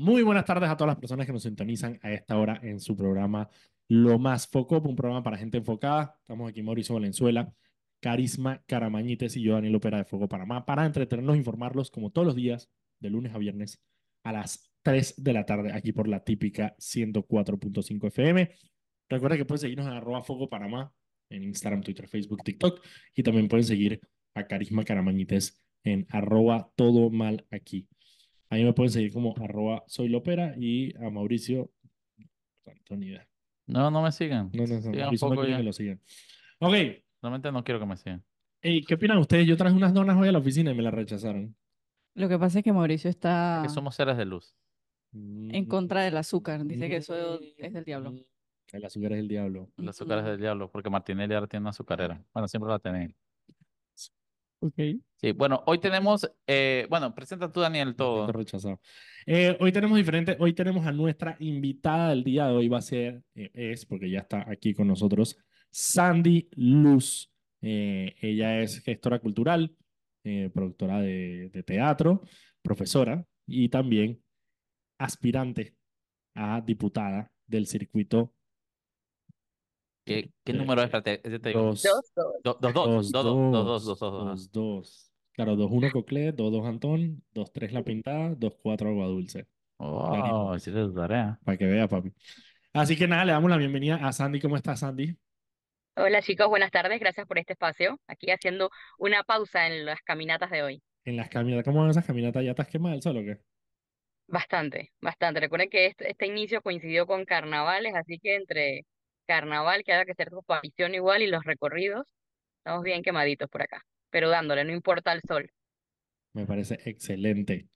Muy buenas tardes a todas las personas que nos sintonizan a esta hora en su programa Lo Más Foco, un programa para gente enfocada. Estamos aquí Mauricio Valenzuela, Carisma Caramañites y yo, Daniel Opera de Foco Panamá, para entretenernos e informarlos como todos los días, de lunes a viernes, a las 3 de la tarde, aquí por la típica 104.5 FM. Recuerda que pueden seguirnos en arroba Foco Panamá en Instagram, Twitter, Facebook, TikTok y también pueden seguir a Carisma Caramañites en arroba todo mal aquí. Ahí me pueden seguir como arroba soy lopera y a Mauricio. No, ni idea. No, no me sigan. No, no, no. Sigan Mauricio no poco que lo sigan. Ok. Realmente no quiero que me sigan. Ey, ¿Qué opinan ustedes? Yo traje unas donas hoy a la oficina y me las rechazaron. Lo que pasa es que Mauricio está Que somos seres de luz. en contra del azúcar. Dice que eso es del diablo. Mm, El azúcar es el diablo. El azúcar es del diablo, porque Martinelli ahora tiene una azucarera. Bueno, siempre la tiene. Ok. Sí, bueno, hoy tenemos, eh, bueno, presenta tú, Daniel, todo. Rechazado. Eh, hoy tenemos diferente, hoy tenemos a nuestra invitada del día de hoy, va a ser, eh, es, porque ya está aquí con nosotros, Sandy Luz. Ella es gestora cultural, productora de, de teatro, profesora y también aspirante a diputada del circuito ¿Qué, qué número es? Ese te digo. dos, Do- Dos, dos, dos, dos, dos, dos, dos, dos, dos. dos, dos. Claro, 2-1 Coclé, 2-2 Antón, 2-3 La Pintada, 2-4 Agua Dulce. Oh, hiciste tu tarea. Para que vea, papi. Así que nada, le damos la bienvenida a Sandy. ¿Cómo estás, Sandy? Hola chicos, buenas tardes, gracias por este espacio. Aquí haciendo una pausa en las caminatas de hoy. En las caminatas, ¿cómo van esas caminatas? ¿Ya estás quemada del sol o qué? Bastante, bastante. Recuerden que este, este inicio coincidió con carnavales, así que entre carnaval, que haga que hacer tu aparición igual, y los recorridos, estamos bien quemaditos por acá. Pero dándole, no importa el sol. Me parece excelente.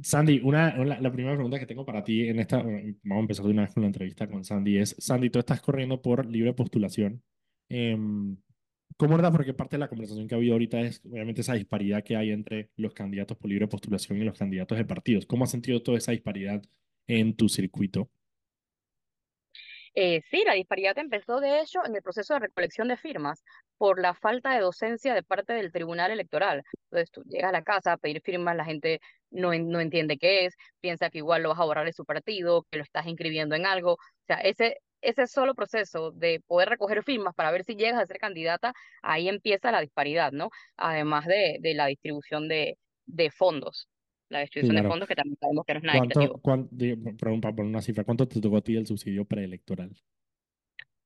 Sandy, una, la primera pregunta que tengo para ti en esta, vamos a empezar de una vez con la entrevista con Sandy, es, Sandy, tú estás corriendo por libre postulación. Em, ¿cómo verdad? Porque parte de la conversación que ha habido ahorita es obviamente esa disparidad que hay entre los candidatos por libre postulación y los candidatos de partidos. ¿Cómo has sentido toda esa disparidad en tu circuito? Eh, sí, la disparidad empezó de hecho en el proceso de recolección de firmas por la falta de docencia de parte del Tribunal Electoral. Entonces tú llegas a la casa a pedir firmas, la gente no, no entiende qué es, piensa que igual lo vas a borrar de su partido, que lo estás inscribiendo en algo. O sea, ese, ese solo proceso de poder recoger firmas para ver si llegas a ser candidata, ahí empieza la disparidad, ¿no? Además de, de la distribución de, de fondos. La distribución claro. de fondos que también sabemos que no es nada ¿Cuánto, equitativo. para poner una cifra, ¿cuánto te tocó a ti el subsidio preelectoral?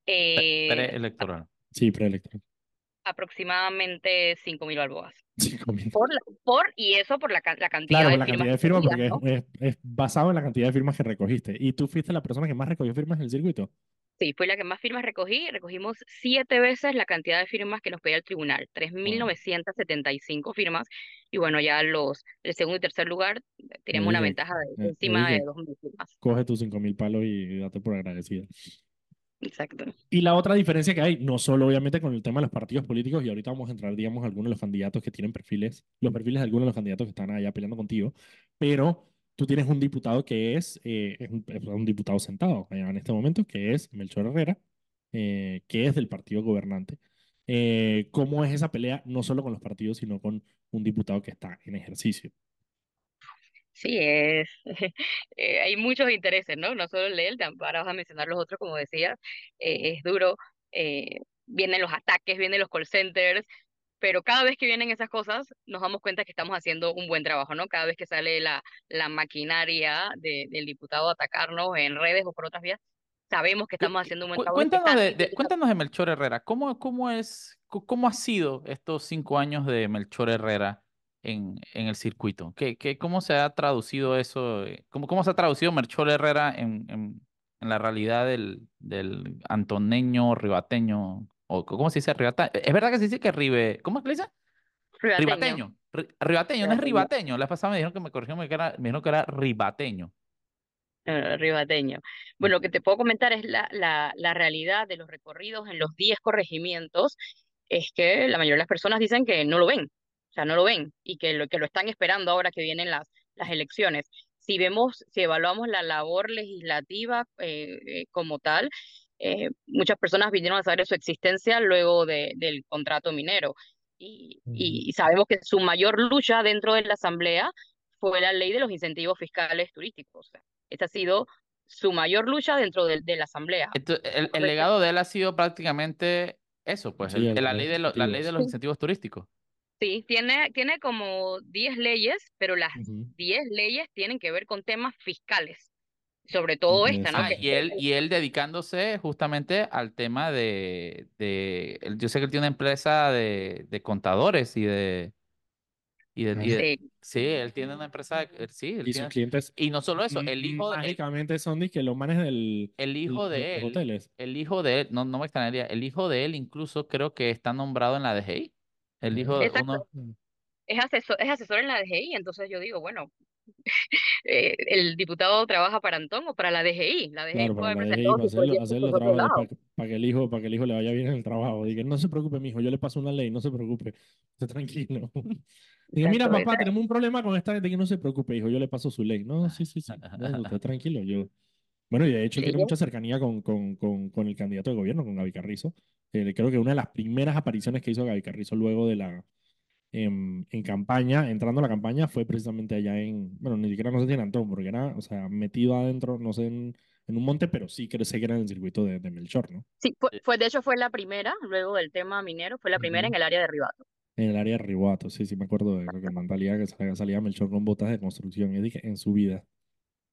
Eh, Preelectoral. Sí, preelectoral. Aproximadamente 5.000 balboas. Cinco mil. Por, la- por, y eso por la, la cantidad Claro, de por la firmas cantidad de firmas, porque ¿no? es- es basado en la cantidad de firmas que recogiste. ¿Y tú fuiste la persona que más recogió firmas en el circuito? Sí, fue la que más firmas recogí. Recogimos siete veces la cantidad de firmas que nos pedía el tribunal, 3.975 firmas. Y bueno, ya los, el segundo y tercer lugar tenemos una dije, ventaja de eh, encima de dije. 2.000 firmas. Coge tus cinco mil palos y date por agradecida. Exacto. Y la otra diferencia que hay, no solo obviamente con el tema de los partidos políticos, y ahorita vamos a entrar, digamos, a algunos de los candidatos que tienen perfiles, los perfiles de algunos de los candidatos que están allá peleando contigo, pero tú tienes un diputado que es, eh, es un, es un diputado sentado allá en este momento, que es Melchor Herrera, eh, que es del partido gobernante. Eh, ¿Cómo es esa pelea, no solo con los partidos, sino con un diputado que está en ejercicio? Sí, es, eh, hay muchos intereses, ¿no? No solo el de él, ahora vas a mencionar los otros, como decías, eh, es duro, eh, vienen los ataques, vienen los call centers, pero cada vez que vienen esas cosas, nos damos cuenta que estamos haciendo un buen trabajo, ¿no? Cada vez que sale la, la maquinaria de- del diputado a atacarnos en redes o por otras vías, sabemos que estamos haciendo un buen trabajo. Cuéntanos de, de- cuéntanos de Melchor Herrera. ¿Cómo, cómo es, cómo ha sido estos cinco años de Melchor Herrera en, en el circuito? ¿Qué, qué, cómo se ha traducido eso? eh, ¿Cómo, cómo se ha traducido Melchor Herrera en, en, en la realidad del, del antoneño ribateño? ¿O cómo se dice ribateño? ¿Es verdad que se dice que ribe... ¿Cómo es que le dice? Ribateño. Ribateño. Ri- ribateño, no es Ribateño. La pasada me dijeron que me corrigió, me, que era, me dijeron que era ribateño. Eh, ribateño. Bueno, lo que te puedo comentar es la, la, la realidad de los recorridos en los 10 corregimientos, es que la mayoría de las personas dicen que no lo ven, o sea, no lo ven y que lo, que lo están esperando ahora que vienen las, las elecciones. Si vemos, si evaluamos la labor legislativa eh, eh, como tal, eh, muchas personas vinieron a saber de su existencia luego de, del contrato minero y, y sabemos que su mayor lucha dentro de la asamblea fue la ley de los incentivos fiscales turísticos. O sea, esta ha sido su mayor lucha dentro de, de la Asamblea. Ento- el, el legado de él ha sido prácticamente eso, pues, Sí, el- el- la ley de, lo- la ley de los incentivos turísticos. Sí, tiene, tiene como 10 leyes, pero las Ujú. 10 leyes tienen que ver con temas fiscales. Sobre todo esta, ¿no? Ah, Que y él, y él dedicándose justamente al tema de, de, yo sé que él tiene una empresa de, de contadores y de, y de, y de- Sí, sí, él tiene una empresa, de- él- sí, él Y sus clientes y no solo eso, el hijo, de- el, mágicamente son de que los manes del, el hijo de los él, hoteles. el hijo de él, no, no me extrañaría, el hijo de él incluso creo que está nombrado en la DGI, el hijo de uno, es asesor, es asesor en la DGI, entonces yo digo, bueno, eh, el diputado trabaja para Antón o para la DGI. La DGI Claro, puede para DGI, para hacerlo, hacerlo trabajo lado. para, que el hijo, para que el hijo le vaya bien en el trabajo. Diga, no se preocupe, mijo, yo le paso una ley, no se preocupe, esté tranquilo. Diga, mira, papá, tenemos un problema con esta gente que no se preocupe, hijo, yo le paso su ley. No, sí, sí, sí, no, usted tranquilo, yo. Bueno, y de hecho Sí, tiene mucha cercanía con, con, con, con el candidato de gobierno, con Gaby Carrizo. Eh, creo que una de las primeras apariciones que hizo Gaby Carrizo luego de la, en, en campaña, entrando a la campaña, fue precisamente allá en, bueno, ni siquiera no sé si en Antón, porque era, o sea, metido adentro, no sé, en, en un monte, pero sí sé que era en el circuito de, de Melchor, ¿no? Sí, fue, fue- de hecho fue la primera, luego del tema minero, fue la primera en el área de Ribato. En el área de Riboato, sí, sí, me acuerdo de que mentalidad que salía, salía Melchor con botas de construcción. Y dije, en su vida,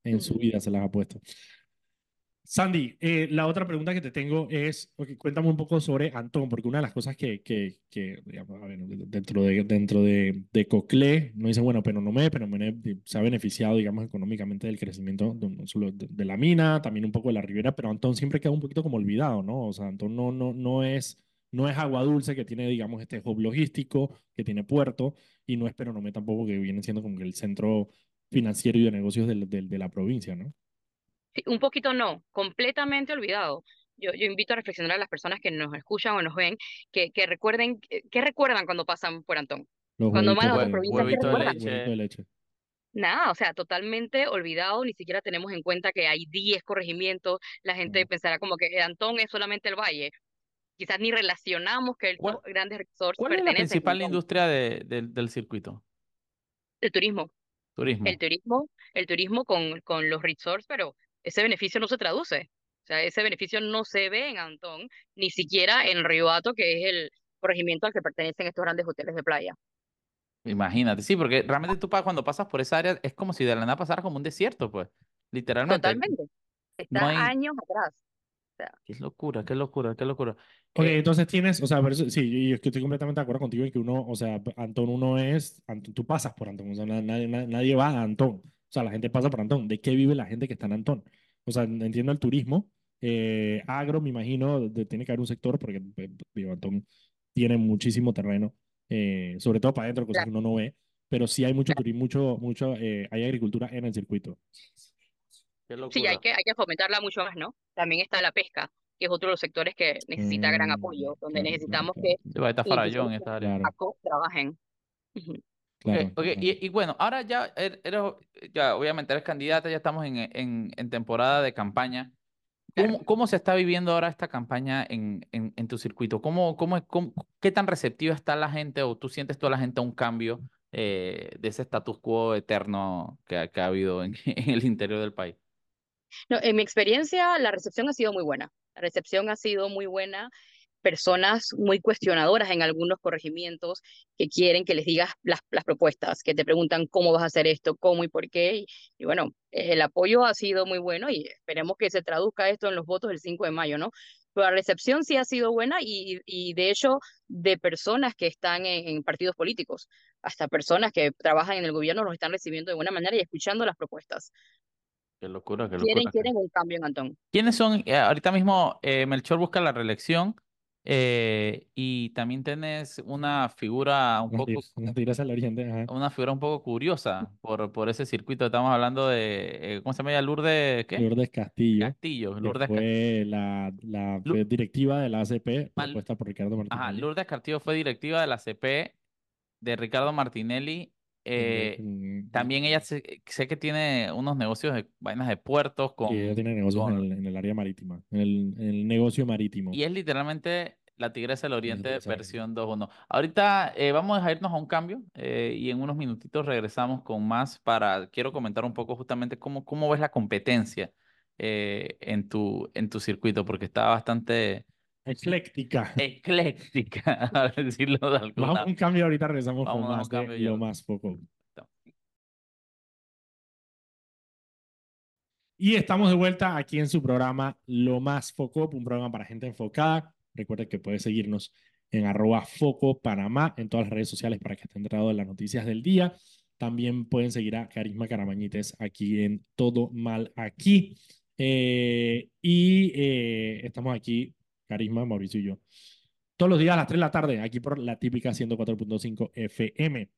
en su vida se las ha puesto. Sandy, eh, la otra pregunta que te tengo es, ok, cuéntame un poco sobre Antón, porque una de las cosas que, que, que a ver, dentro de, dentro de, de Coclé, no dice, bueno, pero no me, pero me se ha beneficiado, digamos, económicamente del crecimiento de, de, de la mina, también un poco de la ribera, pero Antón siempre queda un poquito como olvidado, ¿no? O sea, Antón no, no, es, agua dulce que tiene, digamos, este hub logístico, que tiene puerto, y no es Peronomé tampoco que viene siendo como el centro financiero y de negocios del- de la provincia, ¿no? Sí, un poquito no, completamente olvidado. Yo, yo invito a reflexionar a las personas que nos escuchan o nos ven, que, que recuerden, que, que recuerdan cuando pasan por Antón. Los Cuando van a otras provincias, ¿qué huevito de leche. huevito de leche. Nada, o sea, totalmente olvidado, ni siquiera tenemos en cuenta que hay 10 corregimientos, la gente pensará como que Antón es solamente el valle, quizás ni relacionamos que ¿Cuál- estos grandes resorts ¿Cuál es la principal industria de- del- del circuito? El turismo, Turismo. el turismo, el turismo con, con los resorts, pero ese beneficio no se traduce, o sea, ese beneficio no se ve en Antón, ni siquiera en Ribato, que es el corregimiento al que pertenecen estos grandes hoteles de playa. Imagínate, sí, porque realmente tú cuando pasas por esa área es como si de la nada pasara como un desierto, pues, literalmente. Totalmente. Está hay- años atrás. Qué locura, qué locura, qué locura. Ok, Eh, entonces tienes, o sea, pero eso- sí, y es que estoy completamente de acuerdo contigo en que uno, o sea, Antón uno es, Antón, tú pasas por Antón, o sea, na- nadie, na- nadie va a Antón, o sea, la gente pasa por Antón. ¿De qué vive la gente que está en Antón? O sea, entiendo el turismo, eh, agro, me imagino, de- tiene que haber un sector, porque eh, digo, Antón tiene muchísimo terreno, eh, sobre todo para adentro, cosas que uno no ve, pero sí hay mucho turismo, mucho, mucho, eh, hay agricultura en el circuito. Sí, hay que, hay que fomentarla mucho más, ¿no? También está la pesca, que es otro de los sectores que necesita gran Mm, apoyo, donde claro, necesitamos claro, que Sí, ahí está y Farallón esta área. Claro, trabajen. Claro. Ok, ok, Y, y bueno, ahora ya er- eres, ya obviamente eres candidata, ya estamos en, en, en temporada de campaña. ¿Cómo, Claro. cómo se está viviendo ahora esta campaña en, en, en tu circuito? ¿Cómo, cómo, cómo- qué tan receptiva está la gente o tú sientes toda la gente a un cambio eh, de ese status quo eterno que, ha- que ha habido en, en el interior del país? No, en mi experiencia, la recepción ha sido muy buena. La recepción ha sido muy buena. Personas muy cuestionadoras en algunos corregimientos que quieren que les digas las, las propuestas, que te preguntan cómo vas a hacer esto, cómo y por qué. Y, y bueno, el apoyo ha sido muy bueno y esperemos que se traduzca esto en los votos del 5 de mayo, ¿no? Pero la recepción sí ha sido buena y, y de hecho, de personas que están en, en partidos políticos, hasta personas que trabajan en el gobierno los están recibiendo de buena manera y escuchando las propuestas. Qué locura, qué Quieren, locura. quieren un cambio en Antón. ¿Quiénes son? eh, ahorita mismo eh, Melchor busca la reelección eh, y también tienes una figura un poco, ajá. una figura un poco curiosa por, por ese circuito. Estamos hablando de, eh, ¿cómo se llama ella? Lourdes, ¿qué? Lourdes Castillo. Castillo. Lourdes, fue la, la fue directiva de la ACP propuesta por Ricardo Ajá, Martinelli. Lourdes Castillo fue directiva de la CP de Ricardo Martinelli. Eh, también ella sé, sé que tiene unos negocios de vainas de puertos con, y ella tiene negocios en el, en el área marítima, en el, en el negocio marítimo. y es literalmente La Tigresa del Oriente, Tigresa versión 2.1. Ahorita eh, vamos a irnos a un cambio eh, y en unos minutitos regresamos con más para, quiero comentar un poco justamente cómo, cómo ves la competencia en tu, en tu circuito, porque está bastante Ecléctica. ecléctica, a decirlo de Vamos a un cambio, ahorita regresamos Vamos con de lo más foco. Y estamos de vuelta aquí en su programa Lo Más Foco, un programa para gente enfocada. Recuerden que puede seguirnos en arroba Foco Panamá en todas las redes sociales para que estén enterados de las noticias del día. También pueden seguir a Carisma Caramañites aquí en Todo Mal Aquí. Eh, y eh, estamos aquí, Carisma, Mauricio y yo, todos los días a las 3 de la tarde, aquí por la típica 104.5 FM.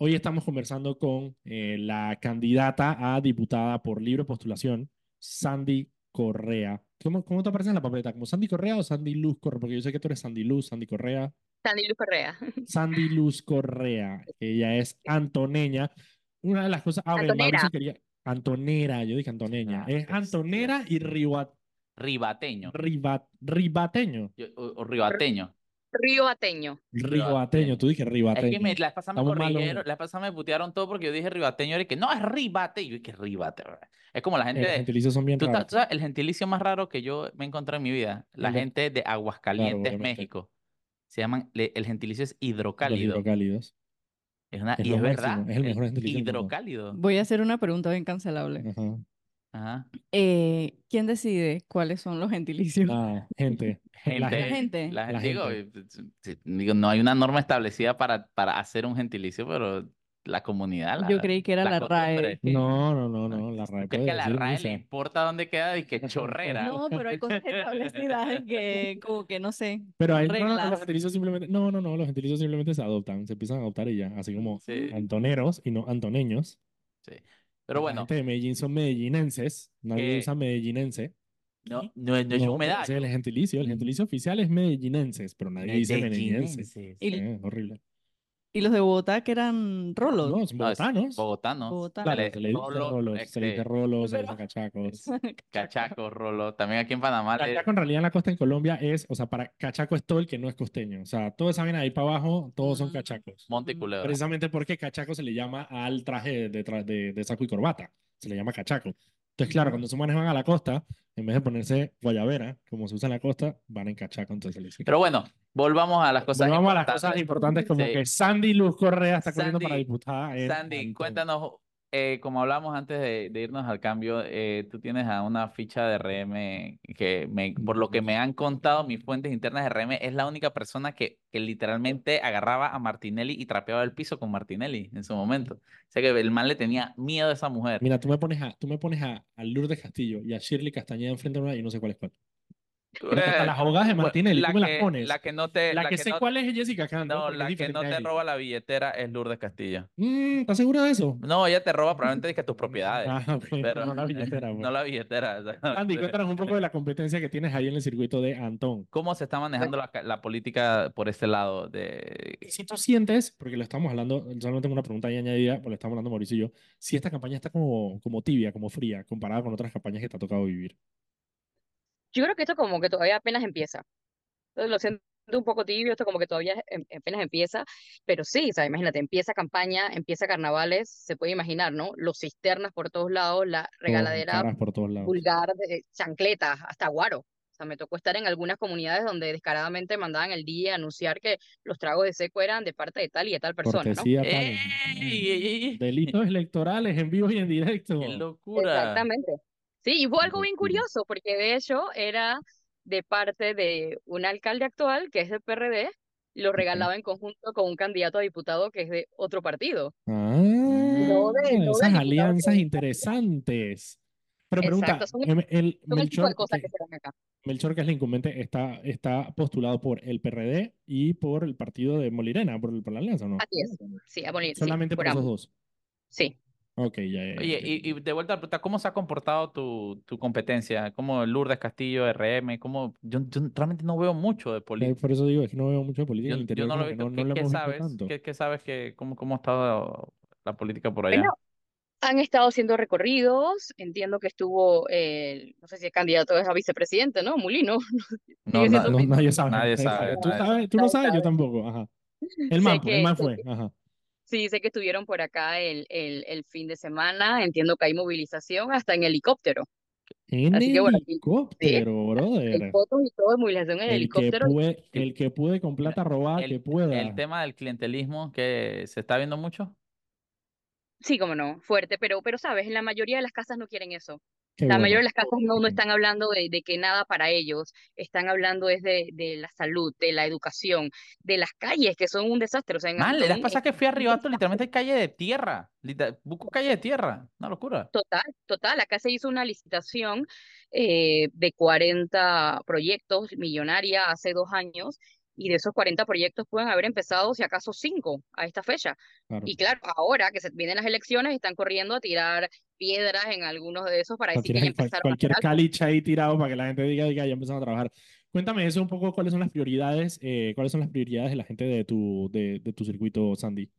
Hoy estamos conversando con eh, la candidata a diputada por libre postulación, Sandy Correa. ¿Cómo, cómo te aparece en la papeleta? ¿Como Sandy Correa o Sandy Luz Correa? Porque yo sé que tú eres Sandy Luz, Sandy Correa. Sandy Luz Correa. Sandy Luz Correa. Ella es antoneña. Una de las cosas. Ah, Antonera. Mauricio quería. Antonera, yo dije antoneña. Ah, es antonera y riba- ribateño riba- ribateño. yo- o, o ribateño. Río Ateño. Ribateño, tú dije Es ribateño. que me, la vez pasada me corrigieron, la vez pasada me putearon todo porque yo dije ribateño y que no, es ribate. Y yo dije ribate. bro. Es como la gente Los de... gentilicios son bien Tú, raros. sabes, el gentilicio más raro que yo me encontré en mi vida, la gente de Aguascalientes. México. Se llaman, le- el gentilicio es Los hidrocálido. hidrocálidos. Es una, Es y es máximo, verdad. es el mejor gentilicio. Hidrocálido. Voy a hacer una pregunta bien cancelable. Ajá. Ajá. Eh, ¿quién decide cuáles son los gentilicios? Ah, gente. La Gente, La gente. la digo, gente. sí, digo, no hay una norma establecida para, para hacer un gentilicio, pero la comunidad, la, Yo creí que era la la RAE. costumbre. No, no, no, no. La RAE ¿Tú crees puede que a la RAE le importa dónde queda y que chorrera? No, pero hay cosas establecidas que, como que no sé. Pero ahí no, no, los reglas. gentilicios simplemente. No, no, no. Los gentilicios simplemente se adoptan. Se empiezan a adoptar y ya. Así como Sí. antoneros y no antoneños. Sí. Pero La bueno, gente de Medellín son medellinenses. Nadie Que- usa medellinense. no, no, es- no es ese es el gentilicio. El gentilicio oficial es medellinenses, pero nadie dice medellinenses. Medellinenses. Y- Eh, horrible. Y los de Bogotá que eran rolos. No, es bogotanos. Bogotanos. Bogotá. Claro, Dale, se le dice rolo, rolos, se le dice este, rolos, se le dice cachacos. Cachaco, rolo. También aquí en Panamá. Cachaco en realidad en la costa en Colombia es, o sea, para cachaco es todo el que no es costeño. O sea, toda esa vaina ahí para abajo, todos son Mm. cachacos. Monte. Culebra. Precisamente porque cachaco se le llama al traje de, tra- de, de saco y corbata. Se le llama cachaco. Entonces, claro, cuando esos manes van a la costa, en vez de ponerse guayabera, como se usa en la costa, van en cachaco. Entonces se le dice Pero bueno, volvamos a las cosas Volvamos a las importantes. cosas importantes como Sí. que Sandy Luz Correa está corriendo para diputada. Sandy, Antón. cuéntanos, eh, como hablamos antes de, irnos al cambio, eh, tú tienes a una ficha de RM que, me, por lo que me han contado mis fuentes internas de RM, es la única persona que, que literalmente agarraba a Martinelli y trapeaba el piso con Martinelli en su momento. O sea que el man le tenía miedo a esa mujer. Mira, tú me pones a, tú me pones a, a Lourdes Castillo y a Shirley Castañeda enfrente de una y no sé cuál es cuál. Hasta las abogadas de Martinelli, la me las que- pones. La que no te, La, la que, que sé no, cuál es Jessica Canto. no, la que no te roba la billetera es Lourdes Castillo. Mm, ¿Estás segura de eso? No, ella te roba probablemente que tus propiedades. Ah, pero no la billetera. no pues. la billetera. Andy, cuéntanos un poco de la competencia que tienes ahí en el circuito de Antón. ¿Cómo se está manejando la, la política por este lado? De... Si tú sientes, porque lo estamos hablando, solamente tengo una pregunta ahí añadida, porque lo estamos hablando Mauricio y yo, si esta campaña está como, como tibia, como fría, comparada con otras campañas que te ha tocado vivir. Yo creo que esto como que todavía apenas empieza. Entonces lo siento un poco tibio, esto como que todavía em- apenas empieza, pero sí, o sea, imagínate, empieza campaña, empieza carnavales, se puede imaginar, ¿no? Los cisternas por todos lados, la regaladera por todos lados. vulgar, de chancletas, hasta guaro. O sea, me tocó estar en algunas comunidades donde descaradamente mandaban el día a anunciar que los tragos de seco eran de parte de tal y de tal persona, ¿no? Cortesía tal. ¡Ey, ey, ey! Delitos electorales en vivo y en directo. ¡Qué locura! Exactamente. Sí, y fue algo bien curioso, porque de hecho era de parte de un alcalde actual que es del PRD, lo regalaba en conjunto con un candidato a diputado que es de otro partido. Ah, No de- no esas alianzas que- interesantes. Pero pregunta, Exacto, son- em- el, Son el tipo Melchor, de que, que se dan acá. Melchor, que es el incumbente, está, está postulado por el PRD y por el partido de Molirena, por, el- por la alianza, ¿o no? Así es. Sí, a morir, sí, Solamente por esos ambos. dos. Sí. Ok, ya, ya, Oye, ya. y, y de vuelta a la pregunta, ¿cómo se ha comportado tu, tu competencia? ¿Cómo Lourdes Castillo, RM? ¿Cómo? Yo, yo realmente no veo mucho de Eh, política. Por eso digo, es que no veo mucho de política Yo, en el yo no lo he visto. no, ¿Qué, no qué visto sabes? ¿Qué, qué sabes que cómo, cómo ha estado la política por allá? Bueno, Han estado haciendo recorridos, entiendo que estuvo, el, no sé si el candidato es a vicepresidente, ¿no? Mulino. No, na- No, nadie sabe. Nadie sabe, Tú nadie sabes, tú no sabes, yo tampoco. Ajá. El man, el man fue. Ajá. Sí, sé que estuvieron por acá el, el, el fin de semana. Entiendo que hay movilización hasta en helicóptero. En Así que bueno, aquí- helicóptero, brother. fotos y todo movilización en El que helicóptero. puede, el que puede con plata robada, el- que pueda. El tema del clientelismo que se está viendo mucho. Sí, como no, fuerte, pero, pero sabes, la mayoría de las casas no quieren eso. Qué La bueno. mayoría de las casas no, no están hablando de, de que nada para ellos, están hablando es de, de la salud, de la educación, de las calles, que son un desastre. O sea, en Mal, Antón pasada es que fui a Ribato, literalmente hay calle de tierra. Busco calle de tierra. Una locura. Total, total. Acá se hizo una licitación eh, de 40 proyectos millonaria hace dos años y de esos 40 proyectos pueden haber empezado, si acaso, cinco a esta fecha. Claro. Y claro, ahora que se vienen las elecciones, están corriendo a tirar piedras en algunos de esos para decir que ya cualquier caliche ahí tirado para que la gente diga, diga, ya empezamos a trabajar. Cuéntame eso un poco, cuáles son las prioridades, eh, cuáles son las prioridades de la gente de tu, de, de tu circuito, Sandy.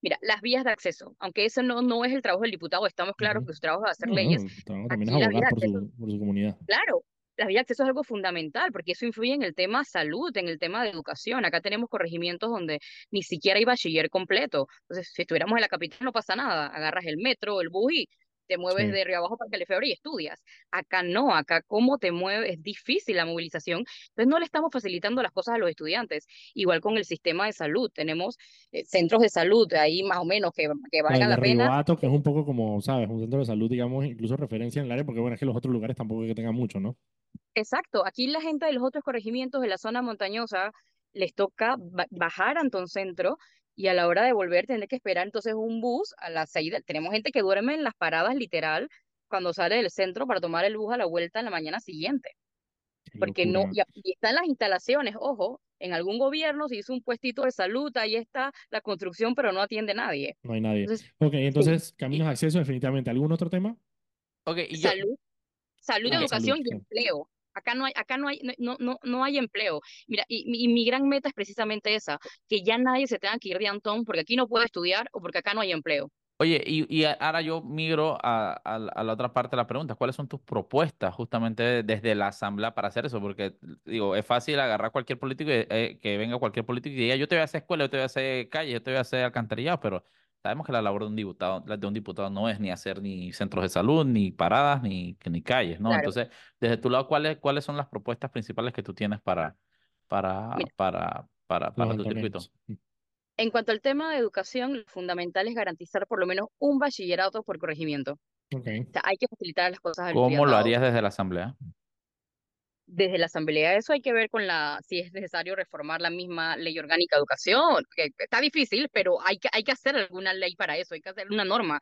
Mira, las vías de acceso, aunque eso no, no es el trabajo del diputado, estamos claros Ujú. que su trabajo es hacer No, no, leyes. trabajo también es abogar por acceso, su, por su comunidad. claro, la vía de acceso es algo fundamental porque eso influye en el tema salud, en el tema de educación. Acá tenemos corregimientos donde ni siquiera hay bachiller completo. Entonces, si estuviéramos en la capital no pasa nada, agarras el metro, el bus y te mueves Sí. de Río Abajo para Calefebre y estudias. Acá no, acá cómo te mueves, es difícil la movilización. Entonces no le estamos facilitando las cosas a los estudiantes. Igual con el sistema de salud, tenemos eh, centros de salud ahí más o menos que, que de la pena. Ribato, que es un poco como, ¿sabes? Un centro de salud, digamos, incluso referencia en el área, porque bueno, es que los otros lugares tampoco es que tengan mucho, ¿no? Exacto, aquí la gente de los otros corregimientos de la zona montañosa les toca ba- bajar a Antón Centro y a la hora de volver tener que esperar entonces un bus a las seis. de- Tenemos gente que duerme en las paradas literal cuando sale del centro para tomar el bus a la vuelta en la mañana siguiente. Qué Porque no, y, y están las instalaciones, ojo, en algún gobierno se hizo un puestito de salud, ahí está la construcción, pero no atiende nadie. No hay nadie. Entonces, Ok, sí, entonces, caminos de acceso, definitivamente. ¿Algún otro tema? Ok, y yo. salud, salud, Ah, educación salud, y empleo. Acá no hay, acá no hay, no, no, no hay empleo. Mira, y, y mi gran meta es precisamente esa, que ya nadie se tenga que ir de Antón porque aquí no puede estudiar o porque acá no hay empleo. Oye, y, y ahora yo migro a, a a la otra parte de la pregunta. ¿Cuáles son tus propuestas justamente desde la asamblea para hacer eso? Porque, digo, es fácil agarrar cualquier político, eh, que venga cualquier político y diga, yo te voy a hacer escuela, yo te voy a hacer calle, yo te voy a hacer alcantarillado, pero sabemos que la labor de un diputado, la de un diputado no es ni hacer ni centros de salud, ni paradas, ni, ni calles, ¿no? Claro. Entonces, desde tu lado, ¿cuáles, cuáles son las propuestas principales que tú tienes para, para, Mira. para, para, tu circuito? En cuanto al tema de educación, lo fundamental es garantizar por lo menos un bachillerato por corregimiento. Ok. O sea, hay que facilitar las cosas al ¿Cómo lo harías desde la asamblea? Desde la asamblea, eso hay que ver con la, si es necesario reformar la misma ley orgánica de educación, que está difícil, pero hay que, hay que hacer alguna ley para eso, hay que hacer una norma. O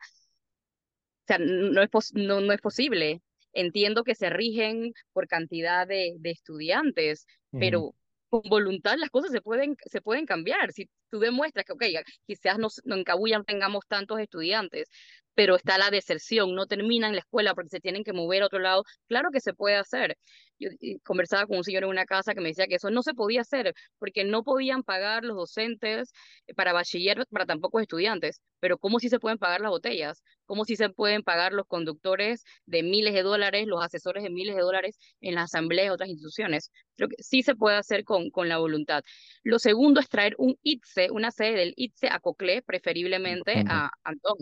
sea, no es, pos- no, no es posible. Entiendo que se rigen por cantidad de, de estudiantes, Ujú. pero con voluntad las cosas se pueden, se pueden cambiar. Si tú demuestras que, ok, quizás no, no en Cabuya tengamos tantos estudiantes, pero está la deserción, no terminan la escuela porque se tienen que mover a otro lado, claro que se puede hacer. Yo conversaba con un señor en una casa que me decía que eso no se podía hacer porque no podían pagar los docentes eh, para bachiller, para tan pocos estudiantes, pero ¿cómo si se pueden pagar las botellas? ¿Cómo si se pueden pagar los conductores de miles de dólares, los asesores de miles de dólares en las asambleas de otras instituciones? Creo que sí se puede hacer con, con la voluntad. Lo segundo es traer un ITSE, una sede del ITSE a Coclé, preferiblemente a Antón.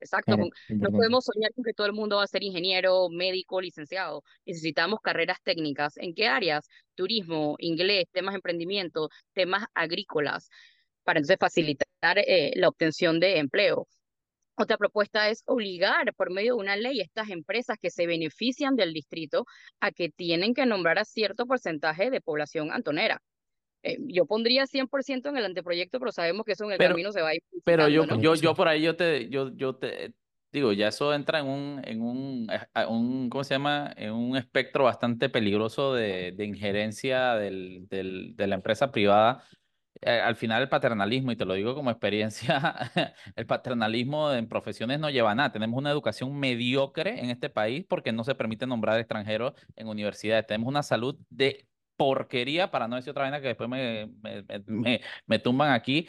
Exacto, Claro, no podemos soñar con que todo el mundo va a ser ingeniero, médico, licenciado. Necesitamos carreras técnicas. ¿En qué áreas? Turismo, inglés, temas de emprendimiento, temas agrícolas, para entonces facilitar eh, la obtención de empleo. Otra propuesta es obligar por medio de una ley a estas empresas que se benefician del distrito a que tienen que nombrar a cierto porcentaje de población antonera. Eh, yo pondría 100% en el anteproyecto, pero sabemos que eso en el Pero- camino se va a ir Pero yo, ¿no? yo, yo por ahí yo te, yo, yo te digo, ya eso entra en un, en un, eh, un, ¿cómo se llama? En un espectro bastante peligroso de, de injerencia del, del, de la empresa privada. Eh, al final el paternalismo, y te lo digo como experiencia, el paternalismo en profesiones no lleva a nada. Tenemos una educación mediocre en este país porque no se permite nombrar extranjeros en universidades. Tenemos una salud de porquería, para no decir otra vaina que después me, me, me, me- tumban aquí,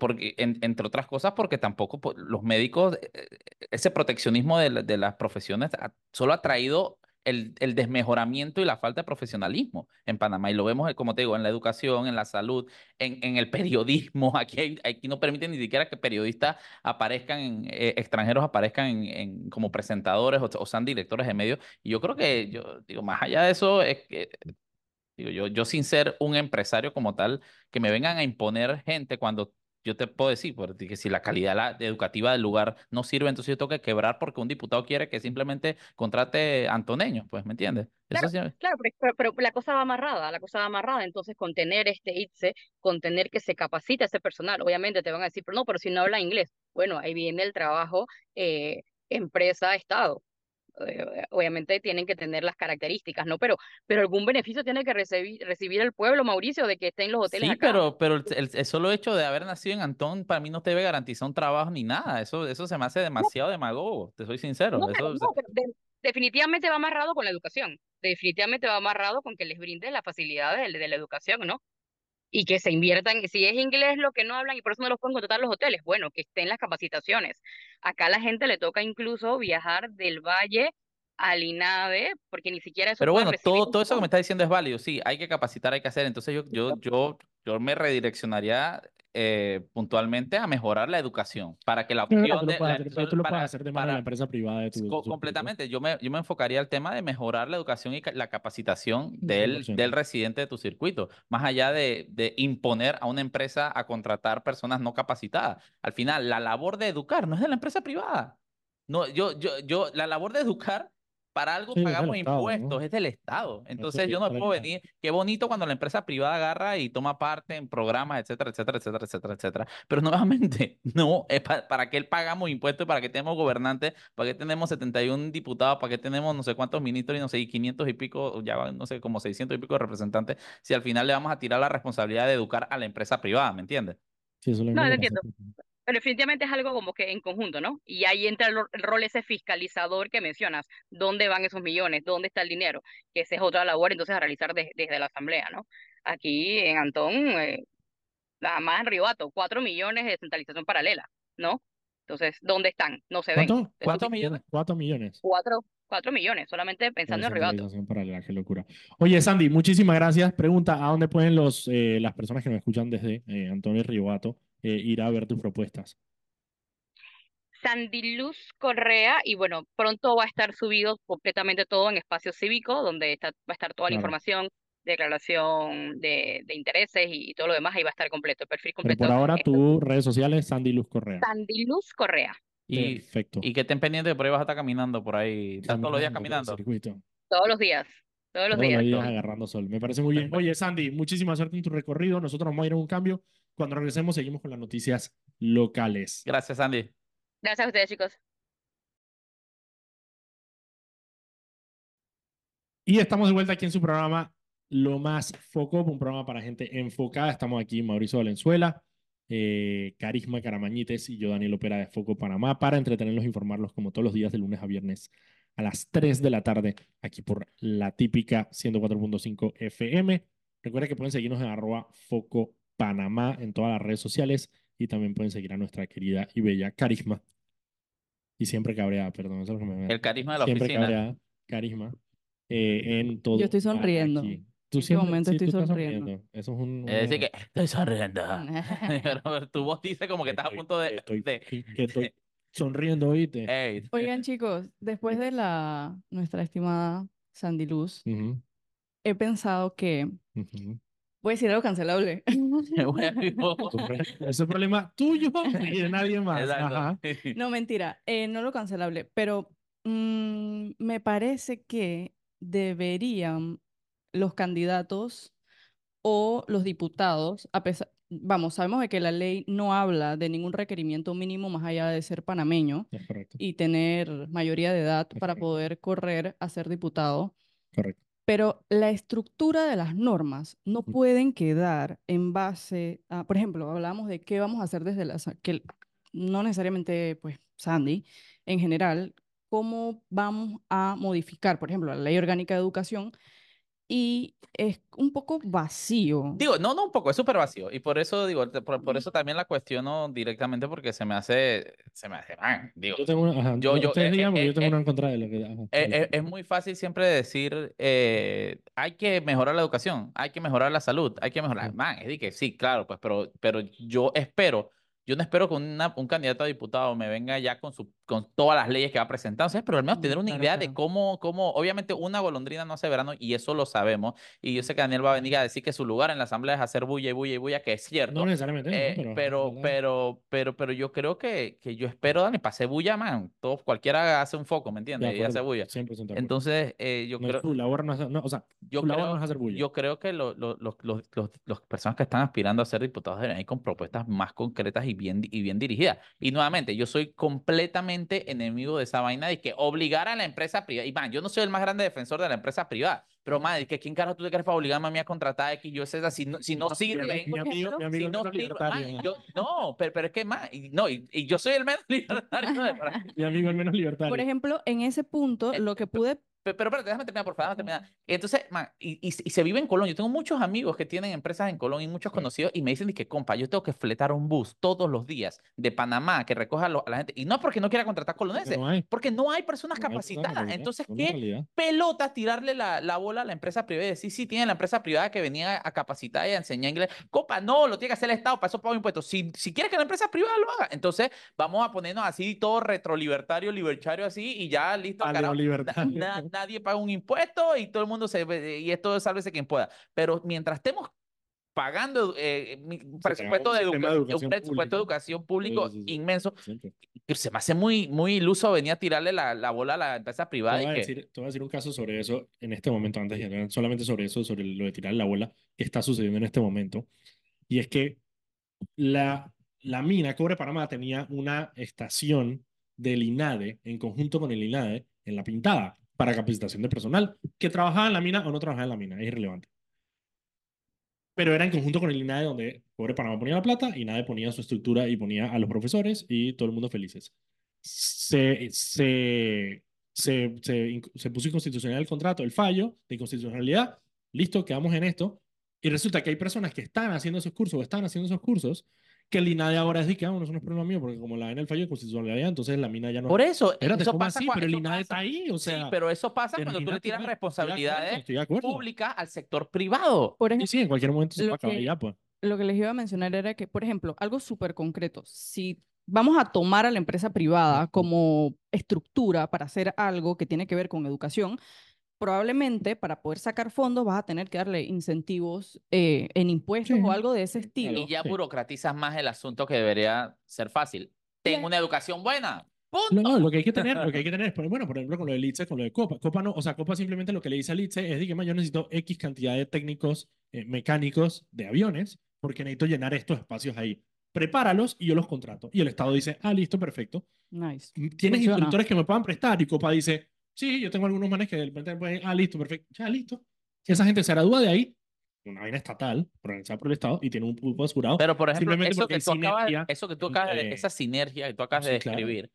porque, en- entre otras cosas, porque tampoco po- los médicos, eh, eh, ese proteccionismo de, de las profesiones solo ha traído el, el desmejoramiento y la falta de profesionalismo en Panamá. Y lo vemos, eh, como te digo, en la educación, en la salud, en, en el periodismo. Aquí, hay- aquí no permiten ni siquiera que periodistas aparezcan, eh, extranjeros aparezcan en, en- como presentadores o, o sean directores de medios. Y yo creo que, yo digo, más allá de eso, es que Digo, yo, yo sin ser un empresario como tal, que me vengan a imponer gente cuando yo te puedo decir porque que si la calidad la- educativa del lugar no sirve, entonces yo tengo que quebrar porque un diputado quiere que simplemente contrate antoneños, pues, ¿me entiendes? Claro, sí, Claro, pero, pero- la cosa va amarrada, la cosa va amarrada, entonces con tener este ITSE, con tener que se capacite ese personal, obviamente te van a decir, pero no, pero si no habla inglés, bueno, ahí viene el trabajo eh, empresa-estado, obviamente tienen que tener las características, ¿no? Pero, pero algún beneficio tiene que recibir, recibir el pueblo, Mauricio, de que esté en los hoteles Sí, acá. pero, pero el, el- el solo hecho de haber nacido en Antón para mí no te debe garantizar un trabajo ni nada. Eso, eso se me hace demasiado demagogo, te soy sincero. No, pero, Eso, no, pero de- definitivamente va amarrado con la educación, definitivamente va amarrado con que les brinde la facilidad de, de la educación, ¿no? Y que se inviertan, si es inglés lo que no hablan y por eso no los pueden contratar los hoteles, bueno, que estén las capacitaciones. Acá a la gente le toca incluso viajar del valle al INADE, porque ni siquiera eso Pero bueno, todo, todo eso que me está diciendo es válido. Sí, hay que capacitar, hay que hacer. Entonces yo, yo, yo, yo me redireccionaría eh, puntualmente a mejorar la educación para que la opción tú lo de puedes la hacer, pero opción tú lo puedes para, hacer de de la para empresa privada de tu, co- tu circuito. completamente. Yo me, yo me enfocaría al tema de mejorar la educación y ca- la capacitación del, 100%. del residente de tu circuito, más allá de, de imponer a una empresa a contratar personas no capacitadas. Al final, la labor de educar no es de la empresa privada. No, yo, yo, yo, la labor de educar, para algo Sí, es del pagamos Estado, ¿no? impuestos, es del Estado. Entonces yo no puedo venir, qué bonito cuando la empresa privada agarra y toma parte en programas, etcétera, etcétera, etcétera, etcétera, etcétera. Pero nuevamente, no, es pa- para qué pagamos impuestos, para qué tenemos gobernantes, para qué tenemos 71 diputados, para qué tenemos no sé cuántos ministros y no sé, y 500 y pico, ya van, no sé, como 600 y pico de representantes, si al final le vamos a tirar la responsabilidad de educar a la empresa privada, ¿me entiendes? Sí, eso lo No, lo entiendo. Pero definitivamente es algo como que en conjunto, ¿no? Y ahí entra el, el rol ese fiscalizador que mencionas. ¿Dónde van esos millones? ¿Dónde está el dinero? Que esa es otra labor entonces a realizar de- desde la asamblea, ¿no? Aquí en Antón, eh, nada más en Ribato, cuatro millones de descentralización paralela, ¿no? Entonces, ¿dónde están? No se ven. ¿Cuánto? Eso ¿Cuántos millones? Cuatro millones. Cuatro, cuatro millones, solamente pensando en Ribato. paralela, qué locura. Oye, Sandy, muchísimas gracias. Pregunta, ¿a dónde pueden los, eh, las personas que nos escuchan desde eh, Antonio Riboato eh, ir a ver tus propuestas? Sandy Luz Correa, y bueno, pronto va a estar subido completamente todo en espacio cívico, donde está, va a estar toda la información, declaración de, de intereses y, y todo lo demás, ahí va a estar completo, el perfil Pero completo. por ahora, tus redes sociales, Sandy Luz Correa. Sandy Luz Correa, Y, Perfecto. y que estén pendientes, por ahí vas a estar caminando por ahí, estás todos los días Caminando todos los días, todos los Todos días. los días agarrando sol. Me parece muy bien. Oye, Sandy, muchísima suerte en tu recorrido. Nosotros vamos a ir a un cambio. Cuando regresemos, seguimos con las noticias locales. Gracias, Andy. Gracias a ustedes, chicos. Y estamos de vuelta aquí en su programa Lo Más Foco, un programa para gente enfocada. Estamos aquí Mauricio Valenzuela, eh, Carisma Caramañites y yo, Daniel Opera de Foco Panamá, para entretenerlos e informarlos como todos los días de lunes a viernes a las 3 de la tarde, aquí por la típica 104.5 FM. Recuerda que pueden seguirnos en arroba Foco Panamá en todas las redes sociales y también pueden seguir a nuestra querida y bella Carisma. Y siempre cabreada, perdón. Eso es lo que me El carisma de la siempre oficina. cabreada, Carisma. eh, en todo. Yo estoy sonriendo. aquí. En Tú este siempre- momento sí, estoy tú estás sonriendo. Eso es un. Es decir, que estoy sonriendo. Tu voz dice como que estás a estoy- punto de... Estoy, de- que estoy sonriendo, ¿oíste? Ey, Oigan, chicos, después de la nuestra estimada Sandy Luz, Ujú, he pensado que ujú. Voy a decir algo cancelable. Ese es problema tuyo y de nadie más. Ajá. No, mentira, eh, no lo cancelable, pero mm, me parece que deberían los candidatos o los diputados, a pesar, vamos, sabemos de que la ley no habla de ningún requerimiento mínimo más allá de ser panameño y tener mayoría de edad para poder correr a ser diputado. correcto. Pero la estructura de las normas no pueden quedar en base a, por ejemplo, hablamos de qué vamos a hacer desde la, que no necesariamente, pues, Sandy, en general, cómo vamos a modificar, por ejemplo, la ley orgánica de educación y es un poco vacío. Digo, no, no un poco, es súper vacío. Y por eso, digo, por, por eso también la cuestiono directamente porque se me hace, se me hace, man, digo, Yo tengo una, ajá, Yo- yo- ustedes eh, digan, eh, yo tengo eh, una en contra de lo que... ajá, Eh, dale. eh, es muy fácil siempre decir, eh, hay que mejorar la educación, hay que mejorar la salud, hay que mejorar. Man, es de que sí, claro, pues, pero, pero yo espero, yo no espero que una- un candidato a diputado me venga ya con, su, con todas las leyes que va a presentar, o sea, pero al menos Mm, tener una claro, idea de claro. cómo, cómo, obviamente una golondrina no hace verano y eso lo sabemos. Y yo sé que Daniel va a venir a decir que su lugar en la asamblea es hacer bulla y bulla y bulla, que es cierto. No necesariamente, ¿no? Eh, pero... pero, ¿verdad? pero, pero, pero yo creo que, que yo espero, Dani, para hacer bulla, man. Todo, cualquiera hace un foco, ¿me De entiendes? Y hace acuerdo, bulla. 100% de acuerdo. Entonces, eh, yo No, creo, tu labor no es, no, o sea, yo tu labor creo, no es hacer bulla. yo creo que lo- lo- los, los personas que están aspirando a ser diputados deberían ir con propuestas más concretas y bien, y bien dirigidas. Y nuevamente, yo soy completamente enemigo de esa vaina de que obligar a la empresa privada. Y man, yo no soy el más grande defensor de la empresa privada, pero man, es que ¿quién carajo tú te crees para obligarme a mí a contratar a X, yo Z si no, si no sirve? mi amigo, mi amigo Si no menos sirve, libertario. man, ¿no? yo- no, pero, pero es que más, y, no, y, y yo soy el menos libertario. Mi amigo es menos libertario. Por ejemplo, en ese punto, Eh, lo que pude Pero, pero déjame terminar, por favor, déjame terminar. Entonces, man, y, y, y se vive en Colón. Yo tengo muchos amigos que tienen empresas en Colón y muchos Sí. conocidos y me dicen que, compa, yo tengo que fletar un bus todos los días de Panamá que recoja a, lo- a la gente. Y no es porque no quiera contratar coloneses, no porque no hay personas No hay personas capacitadas. capacitadas, Entonces, ¿qué pelota tirarle la, la bola a la empresa privada y decir, sí, tiene la empresa privada que venía a capacitar y a enseñar inglés. Compa, no, lo tiene que hacer el Estado, para eso pago impuestos. Si, si quieres que la empresa privada lo haga, entonces vamos a ponernos así todo retrolibertario, libertario así y ya listo. carajo. Nadie paga un impuesto y todo el mundo se ve- y esto sálvese quien pueda. Pero mientras estemos pagando eh, un presupuesto de, sistema de educa- educación un presupuesto de educación público Sí, sí, sí. inmenso, que se me hace muy, muy iluso venir a tirarle la, la bola a la empresa Te privada voy, y a que decir, te voy a decir un caso sobre eso en este momento, antes de solamente sobre eso, sobre lo de tirar la bola, que está sucediendo en este momento. Y es que la, la mina Cobre Panamá tenía una estación del INADE en conjunto con el INADE en La Pintada para capacitación de personal que trabajaba en la mina o no trabajaba en la mina, es irrelevante. Pero era en conjunto con el INADE donde Cobre Panamá ponía la plata, INADE ponía su estructura y ponía a los profesores y todo el mundo felices. Se, se, se, se, se puso inconstitucional el contrato, el fallo de inconstitucionalidad, listo, quedamos en esto. Y resulta que hay personas que están haciendo esos cursos o están haciendo esos cursos que el INADE ahora es de que, ah, bueno, eso no es problema mío, porque como la ven el fallo de constitucionalidad, entonces la mina ya no... por eso, Espérate, eso ¿cómo pasa así? Pero el INADE pasa- está ahí, o sea... sí, pero eso pasa ¿te cuando tú le tiras responsabilidades públicas al sector privado. Por Y ejemplo, sí, en cualquier momento se lo va a acabar ya, pues. lo que les iba a mencionar era que, por ejemplo, algo súper concreto, si vamos a tomar a la empresa privada como estructura para hacer algo que tiene que ver con educación, probablemente para poder sacar fondos vas a tener que darle incentivos eh, en impuestos Sí. o algo de ese estilo. Y ya sí. burocratizas más el asunto que debería ser fácil. Ten Ya. una educación buena. No, Punto. no, lo que hay que tener, lo que hay que tener es, bueno, por ejemplo, con lo de Litze, con lo de Copa. Copa no, o sea, Copa simplemente lo que le dice a Litze es "Ma, yo necesito X cantidad de técnicos eh, mecánicos de aviones porque necesito llenar estos espacios ahí. Prepáralos y yo los contrato. Y el Estado dice, ah, listo, perfecto. Nice. ¿Tienes Funciona. instructores que me puedan prestar? Y Copa dice, sí, yo tengo algunos manes que de repente pueden, ah, listo, perfecto. Ya, listo. Esa gente se gradúa de ahí, una vaina estatal, organizada por el Estado, y tiene un grupo de jurado. Pero, por ejemplo, eso que, tú acabas, sinergia eso que tú acabas de, entre- esa sinergia que tú acabas de Sí, claro. describir,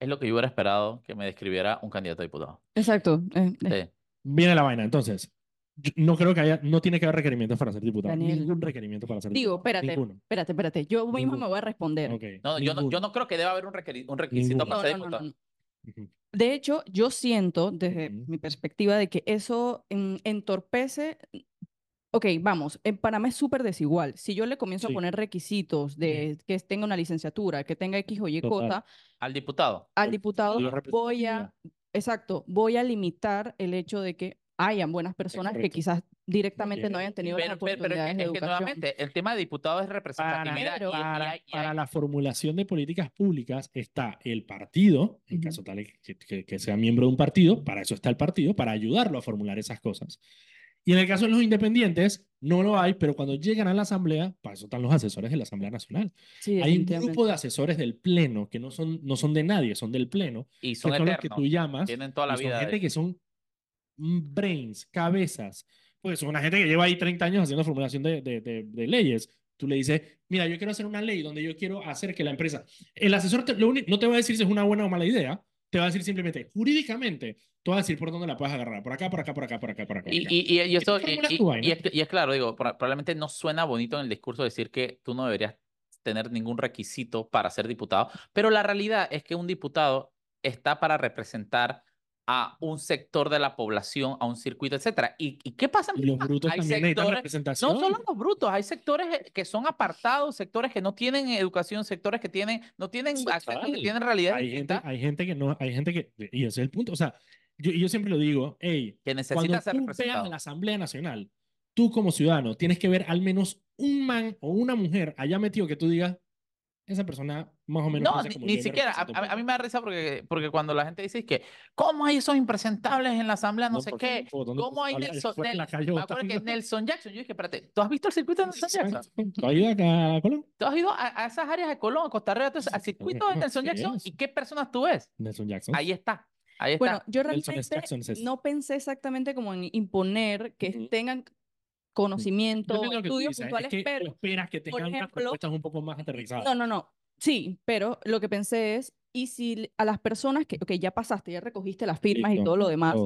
es lo que yo hubiera esperado que me describiera un candidato a diputado. Exacto. eh, eh, Sí. Viene la vaina. Entonces, yo no creo que haya, no tiene que haber requerimientos para ser diputado. Daniel. Ningún requerimiento para ser Digo, diputado. espérate, Ninguno. espérate, espérate. Yo mismo Ninguno. me voy a responder. Ok, No, yo no, yo no creo que deba haber un, requeri- un requisito Ninguno. para No, ser no, no, no, diputado. no. De hecho, yo siento desde mi perspectiva de que eso entorpece. Ok, vamos, en Panamá es súper desigual. Si yo le comienzo Sí. a poner requisitos de que tenga una licenciatura, que tenga X o Y cosa, Al diputado. al diputado voy a, exacto, voy a limitar el hecho de que hayan buenas personas que quizás directamente no hayan tenido las Pero, pero, pero es oportunidades que, de es que educación. nuevamente, el tema de diputado es representatividad. Pero- y- y Para, hay- y para la formulación de políticas públicas está el partido, en Ujú. caso tal que, que- que sea miembro de un partido, para eso está el partido, para ayudarlo a formular esas cosas. Y en el caso de los independientes, no lo hay, pero cuando llegan a la Asamblea, para eso están los asesores de la Asamblea Nacional. Sí, Hay un grupo de asesores del Pleno que no son, no son de nadie, son del Pleno, y que son son los que tú llamas. Tienen toda la y son vida. gente de- que son brains, cabezas. Pues son una gente que lleva ahí 30 años haciendo formulación de, de, de- de leyes. Tú le dices, mira, yo quiero hacer una ley donde yo quiero hacer que la empresa... El asesor te- lo único- no te va a decir si es una buena o mala idea, te va a decir simplemente, jurídicamente, te va a decir por dónde la puedes agarrar, por acá, por acá, por acá, por acá, por acá. Y, eso, tú y, es, claro, digo, pro- probablemente no suena bonito en el discurso decir que tú no deberías tener ningún requisito para ser diputado, pero la realidad es que un diputado está para representar a un sector de la población, a un circuito, etcétera. ¿Y, y qué pasa? Y los brutos Hay también sectores- representación. No solo los brutos, hay sectores que son apartados, sectores que no tienen educación, sectores que tienen, no tienen Sí, acceso, que tienen realidad hay gente, hay gente que no, hay gente que, y ese es el punto, o sea, yo, yo siempre lo digo, hey, que cuando ser tú veas en la Asamblea Nacional, tú como ciudadano tienes que ver al menos un man o una mujer allá metido que tú digas, esa persona más o menos No, ni, como siquiera. A, mí poco". me da risa porque, porque cuando la gente dice que, ¿cómo hay esos impresentables en la asamblea? No, sé porque qué. ¿Cómo hay Nelson? Nel- calle me acuerdo que botando. Nelson Jackson. Yo dije, espérate, ¿tú has visto el circuito de Nelson Jackson? ¿Tú has ido acá a Colón? ¿Tú has ido a, a esas áreas de Colón, a Costa Rica, entonces, al circuito de Nelson Jackson? ¿Y qué personas tú ves? Nelson Jackson. Ahí está. Ahí está. Bueno, yo realmente Jackson es ese. no pensé exactamente como en imponer que tengan conocimiento, estudios es puntuales, que pero esperas que tengan unas ejemplo, respuestas un poco más aterrizadas. no, no, no. Sí, pero lo que pensé es, y si a las personas que, ok, ya pasaste, ya recogiste las firmas y todo lo demás.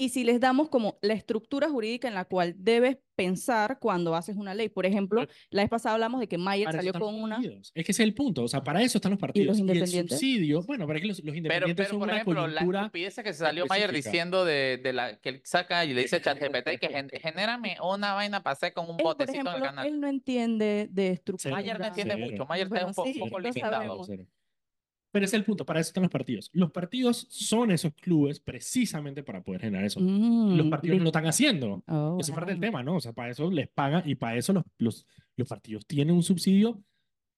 Y si les damos como la estructura jurídica en la cual debes pensar cuando haces una ley. Por ejemplo, Pero- la vez pasada hablamos de que Mayer salió los con una... partidos. Es que ese es el punto. O sea, para eso están los partidos. los Y, el independientes? subsidio, bueno, para que los, los Pero, independientes pero son por una ejemplo, la coyuntura. estupidez que salió Mayer diciendo de, de la que él saca y le dice a ChatGPT que gen- genérame una vaina para hacer con un Él, por botecito en el ejemplo, canal. él no entiende de estructura. Mayer no entiende Cero. mucho. Mayer está Bueno, un po- sí, poco limitado. sabemos. Pero ese es el punto, para eso están los partidos. Los partidos son esos clubes precisamente para poder generar eso. Los Mm, partidos no lo están haciendo. Oh, Eso es parte del tema, ¿no? O sea, para eso les pagan y para eso los, los, los partidos tienen un subsidio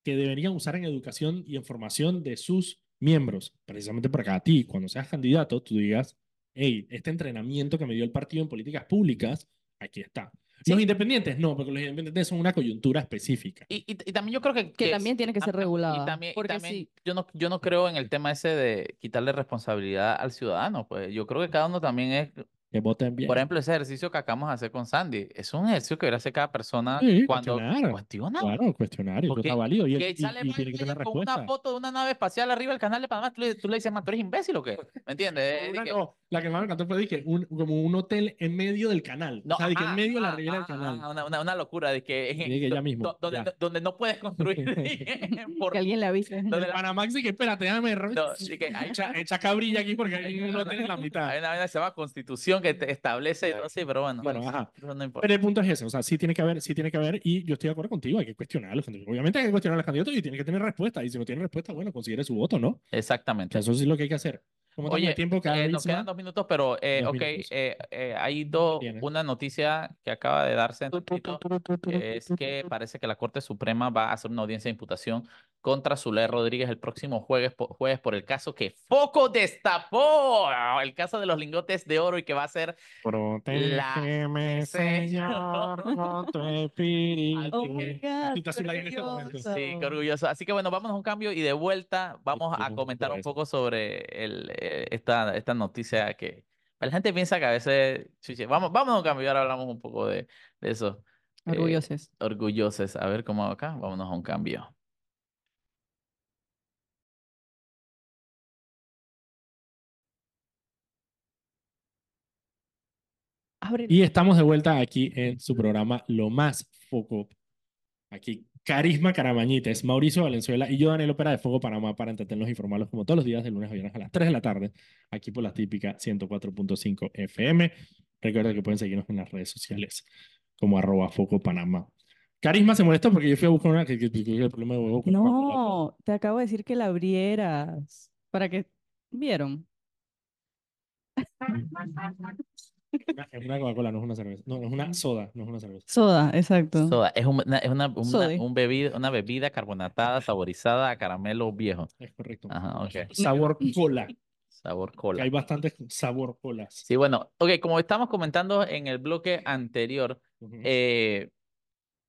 que deberían usar en educación y en formación de sus miembros, precisamente para que a ti, cuando seas candidato, tú digas, hey, este entrenamiento que me dio el partido en políticas públicas, aquí está. Sí. Los independientes no, porque los independientes son una coyuntura específica. Y, y, y también yo creo que, Que que también tiene que ser regulada. Y también, y porque también sí, yo, no, yo no creo en el tema ese de quitarle responsabilidad al ciudadano. Pues yo creo que cada uno también es, Que voten bien. por ejemplo, ese ejercicio que acabamos de hacer con Sandy. Es un ejercicio que debería hacer cada persona Sí, cuando cuestionar. cuestiona. Claro, cuestionario, eso Porque- está válido y, Que y- sale y tiene que tener una foto de una nave espacial arriba del canal de Panamá. Tú le, tú le dices, man, ¿tú eres imbécil o qué? ¿Me entiendes? Una di que- no, la que más me encantó fue que un, como un hotel en medio del canal. No, o sea, de que ajá, en medio de la ajá, ribera del canal. ajá, Una, una, una locura de que, de que ya mismo, do- donde, ya. donde no puedes construir por, que alguien le avise. donde la- Panamax y que espérate, déjame no, que hay, echa, echa cabrilla aquí porque hay un hotel en la mitad. hay una vaina que se llama constitución que te establece y todo así, pero bueno, Bueno, ajá. eso no importa. Pero el punto es ese, o sea, sí tiene que haber, sí tiene que haber, y yo estoy de acuerdo contigo, hay que cuestionar a los candidatos. Obviamente hay que cuestionar a los candidatos y tiene que tener respuesta, y si no tiene respuesta, bueno, considere su voto, ¿no? O Exactamente. sea, eso sí es lo que hay que hacer. Como estamos Oye, tiempo, eh, nos quedan dos minutos, pero eh, Dos ok, minutos. eh, eh, hay dos, una noticia que acaba de darse en Twitter, que es que parece que la Corte Suprema va a hacer una audiencia de imputación contra Zulay Rodríguez el próximo jueves, jueves por el caso que Foco destapó, el caso de los lingotes de oro y que va a ser Protégeme, Señor, con tu espíritu. La. Sí, qué orgulloso. Así que bueno, vámonos a un cambio y de vuelta vamos a comentar un bonito poco sobre el, eh, esta, esta noticia que la gente piensa que a veces... chuche, Vamos, vámonos a un cambio ahora hablamos un poco de, de eso. Eh, Orgullosos. orgullosos. A ver cómo hago acá. Vámonos a un cambio. Y estamos de vuelta aquí en su programa Lo Más Foco. Aquí, Carisma Caramañites, Mauricio Valenzuela y yo, Daniel Opera de Fuego Panamá, para entretenerlos e informarlos como todos los días, de lunes a viernes a las 3 de la tarde, aquí por la típica 104.5 FM. Recuerden que pueden seguirnos en las redes sociales como arroba Foco Panamá. Carisma se molesta porque yo fui a buscar una que, que- que- que el problema de huevo. No, te acabo de decir que la abrieras. ¿Para que ¿Vieron? Una- Es una Coca-Cola, no es una cerveza. No, es una soda, no es una cerveza. Soda, exacto. Soda, es un- una, es una, una, un bebida, una bebida carbonatada saborizada a caramelo viejo. Es correcto. Ajá, ok. Sabor cola. Sabor que cola. hay bastantes sabor colas. Sí, bueno, ok, como estamos comentando en el bloque anterior, eh,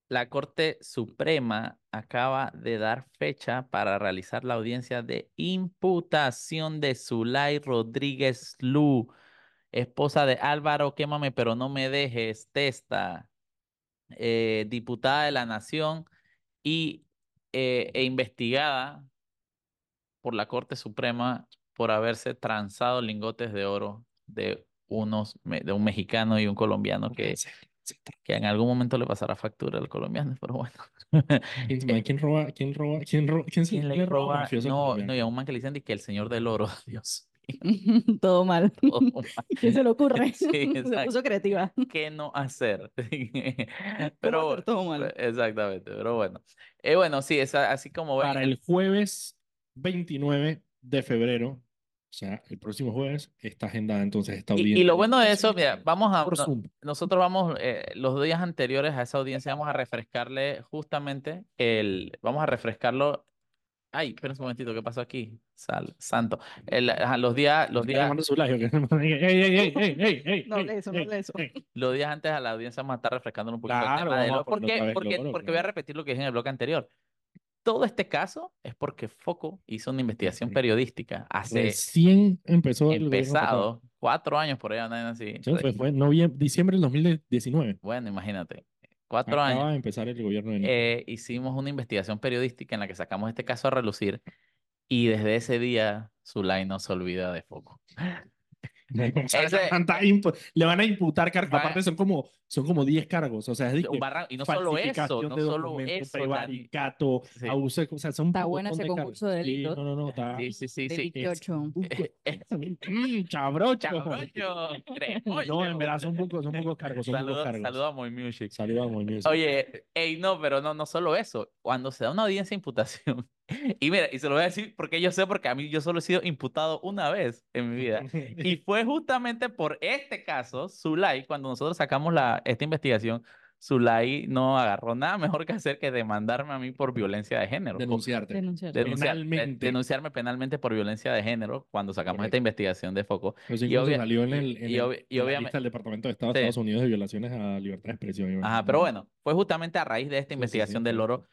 la Corte Suprema acaba de dar fecha para realizar la audiencia de imputación de Zulay Rodríguez Lu, esposa de Álvaro, quémame pero no me dejes, testa, eh, diputada de la Nación y, eh, e investigada por la Corte Suprema por haberse transado lingotes de oro de unos de un mexicano y un colombiano que, que en algún momento le pasará factura al colombiano, pero bueno. ¿Quién, roba? ¿Quién roba? ¿Quién, roba? ¿Quién, se- ¿Quién le roba roba? No, no, y a un man que le dicen que el señor del oro, Dios Todo mal. todo mal. ¿Quién se le ocurre? Sí, Se puso creativa. ¿Qué no hacer? ¿Cómo Pero hacer todo mal? exactamente, pero bueno. Eh, bueno, sí, es así como ven, Para el jueves 29 de febrero, o sea, el próximo jueves, está agendada entonces esta Y, audiencia. y lo bueno de eso, mira, vamos a, Por no- nosotros vamos, eh, los días anteriores a esa audiencia, vamos a refrescarle justamente el, vamos a refrescarlo. Ay, espera un momentito, ¿qué pasó aquí? Sal, santo. El- ajá, los días, los Está días, llamando su live, que- ey, ey, ey, ey, ey, ey, No eso, no eso. ey. los días antes a la audiencia vamos a estar refrescando un poquito el Claro, tema de vamos a lo- ¿Por qué? vez Porque, oro, porque voy a claro. repetir lo que dije en el bloque anterior. Todo este caso es porque Foco hizo una investigación periodística hace Recién empezó el gobierno pasado. empezado, cuatro años por vaina así. Sí, fue, fue noviembre, diciembre del 2019. Bueno, imagínate, cuatro Acaba años. de empezar el gobierno de eh, hicimos una investigación periodística en la que sacamos este caso a relucir y desde ese día Zulay no se olvida de Foco. Ese- tanta impu- le van a imputar cargos. Van a- Aparte son como, son como 10 cargos. O sea, es que barra- y no solo eso, no de solo eso, prevaricato, Sí. abuso O sea, son Está bueno ese de concurso de Sí, delitos. no, no, no. Está, Sí, sí, sí, sí. Delito es 8. un poco- Mm, chabrocho. Cremollo. No, en verdad son pocos, son pocos cargos. Son pocos Saluda- cargos. saluda a Muy Music. Saluda muy bien. Oye, ey, no, pero no, no solo eso. Cuando se da una audiencia de imputación, y mira, y se lo voy a decir porque yo sé, porque a mí yo solo he sido imputado una vez en mi vida. Y fue justamente por este caso, Zulay, cuando nosotros sacamos la, esta investigación, Zulay no agarró nada mejor que hacer que demandarme a mí por violencia de género. por- Denunciarte. Denunciar. de- Penalmente. denunciarme penalmente por violencia de género cuando sacamos Correcto. esta investigación de foco. Eso Y obvia- salió en, y- el, en, y el- obvi- y en la obviamente- lista del Departamento de Estado de Sí. Estados Unidos de violaciones a libertad de expresión. Ajá, pero bueno, fue justamente a raíz de esta Sí, sí, sí, investigación del correcto.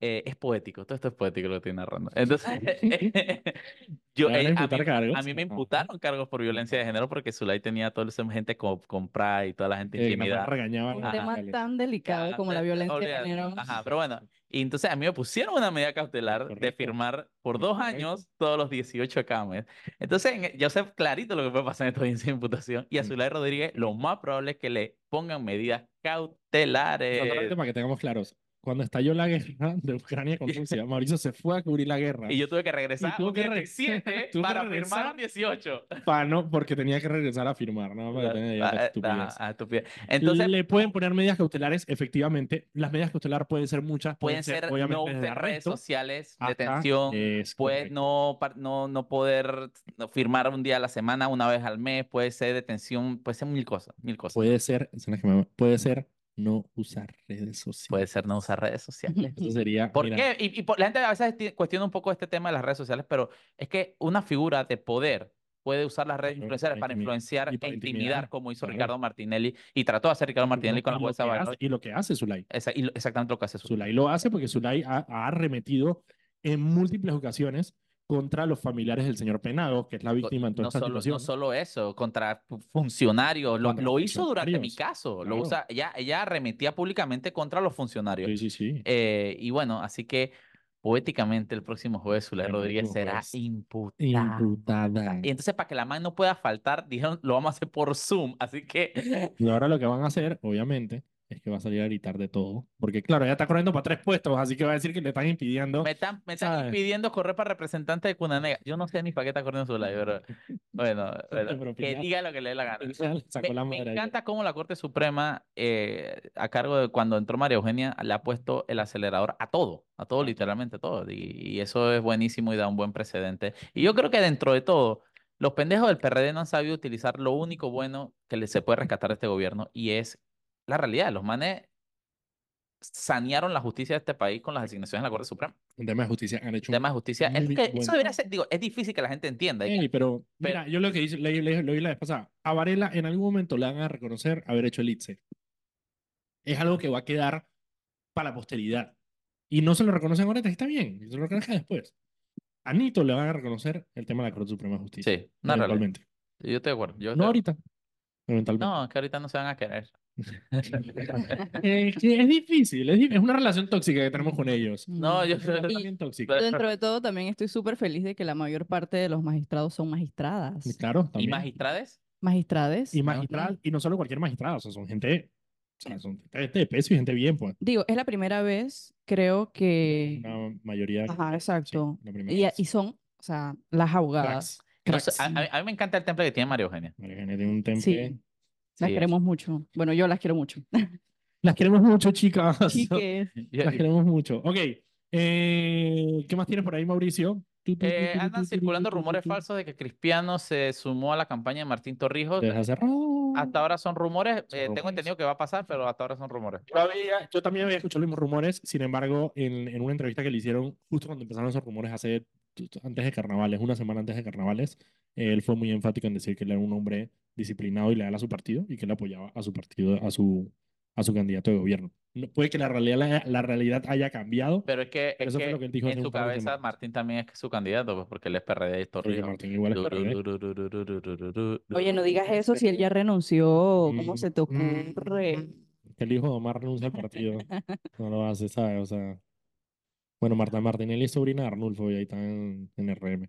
Eh, es poético, todo esto es poético lo que estoy narrando. Entonces, yo, van a eh, a, mí, a mí me imputaron cargos por violencia de género porque Zulay tenía toda esa gente co- comprada y toda la gente Eh, intimidada. regañaban Un a Ajá. tema tan delicado como la eh, violencia de género. Ajá, pero bueno. Y entonces a mí me pusieron una medida cautelar de firmar por dos Correcto. años todos los 18 cames. Entonces, en- yo sé clarito lo que puede pasar en esta audiencia de imputación. Y a Mm. Zulay Rodríguez, lo más probable es que le pongan medidas cautelares. Solamente para que tengamos claros. Cuando estalló la guerra de Ucrania con Rusia, Mauricio se fue a cubrir la guerra. Y yo tuve que regresar tuvo un que re- 17 tuvo que para regresar. firmar un 18. Pa, no, porque tenía que regresar a firmar, ¿no? Para que estupidez. Entonces, le pueden poner medidas cautelares, efectivamente. Las medidas cautelares pueden ser muchas. pueden ser no obviamente, desde usar redes sociales, detención, puede no, no, no poder no firmar un día a la semana, una vez al mes, puede ser detención, puede ser mil cosas, mil cosas. Puede ser, que puede ser no usar redes sociales. Puede ser no usar redes sociales. Eso sería. ¿Por mira, qué? Y, y por- la gente a veces ti- cuestiona un poco este tema de las redes sociales, pero es que una figura de poder puede usar las redes influenciales para influenciar y para e intimidar, intimidar, como hizo claro. Ricardo Martinelli, y trató de hacer Ricardo Martinelli con la jueza hace- Y lo que hace Zulay. Esa- y exactamente lo que hace su Zulay lo hace porque Zulay ha, ha arremetido en múltiples ocasiones contra los familiares del señor Penado, que es la víctima en toda no esta solo, situación. no solo eso, contra fu- funcionarios. Lo, Contra lo hizo durante mi caso. Lo claro. usa, ella, ella arremetía públicamente contra los funcionarios. Sí, sí, sí. Eh, y bueno, así que poéticamente el próximo jueves Zulay Rodríguez será imputada. Imputada. Y entonces para que la man no pueda faltar, dijeron, lo vamos a hacer por Zoom. Así que Y ahora lo que van a hacer, obviamente, es que va a salir a gritar de todo. Porque, claro, ella está corriendo para tres puestos, así que va a decir que le están impidiendo. me están, me están impidiendo correr para representante de Cunanega. Yo no sé ni para qué está corriendo Zulay, pero bueno, Pero que ya- diga lo que le dé la gana. Sacó Me, la encanta cómo la Corte Suprema, eh, a cargo de cuando entró María Eugenia, le ha puesto el acelerador a todo, a todo, literalmente a todo. Y, y eso es buenísimo y da un buen precedente. Y yo creo que dentro de todo, los pendejos del PRD no han sabido utilizar lo único bueno que se puede rescatar de este gobierno y es la realidad. Los manes sanearon la justicia de este país con las designaciones en la Corte Suprema. En tema de justicia han hecho El tema de justicia, es que buen eso debería ser, digo, es difícil que la gente entienda. Ey, pero, Pero- mira, yo lo que hice, leí, leí- lo vi la vez pasada. A Varela en algún momento le van a reconocer haber hecho el ITSE. Es algo que va a quedar para la posteridad. Y no se lo reconocen ahorita, está bien, se lo reconozcan después. A Nito le van a reconocer el tema de la Corte Suprema de Justicia. Sí, realidad. eventualmente. Yo estoy de acuerdo. Yo No estoy- ahorita. No, es que ahorita no se van a querer. Eh, que es difícil, es, es una relación tóxica que tenemos con ellos. No, yo Es una relación Y bien tóxica. dentro de todo también estoy súper feliz de que la mayor parte de los magistrados son magistradas. Claro, ¿Y también. magistrades? Magistrades. Y magistral, y no solo cualquier magistrado, o sea, son gente, o sea, son gente de peso y gente bien, pues. Digo, es la primera vez, creo que... Una mayoría. Ajá, exacto. la primera Y, vez. y son, o sea, las abogadas. Cracks. No sé, a, a mí- a mí me encanta el temple que tiene María Eugenia. María Eugenia tiene un temple. Sí, las Sí, queremos mucho. Bueno, yo las quiero mucho. Las queremos mucho, chicas. Chiques. Las queremos mucho. Ok. eh, ¿qué más tienes por ahí, Mauricio? Eh, andan circulando rumores falsos de que Cristiano se sumó a la campaña de Martín Torrijos. Hasta ahora son rumores. Eh, tengo entendido que va a pasar, pero hasta ahora son rumores. Yo, había- yo también había escuchado los mismos rumores, sin embargo, en, en una entrevista que le hicieron justo cuando empezaron esos rumores hace antes de carnavales, una semana antes de carnavales, él fue muy enfático en decir que él era un hombre disciplinado y leal a su partido y que él apoyaba a su partido, a su, a su candidato de gobierno. No, puede que la realidad, la, la realidad haya cambiado, Pero es que, Pero es eso fue que lo que él dijo en su cabeza. Martín también es su candidato, pues, porque él es PRD y Torrijos. Martín igual es PRD. Oye, no digas eso si él ya renunció. ¿Cómo se te Mm, ocurre? Que el hijo de Omar renuncia al partido. No lo hace, ¿sabes? O sea. Bueno, Marta Martinelli es sobrina de Arnulfo y ahí está en, en RM.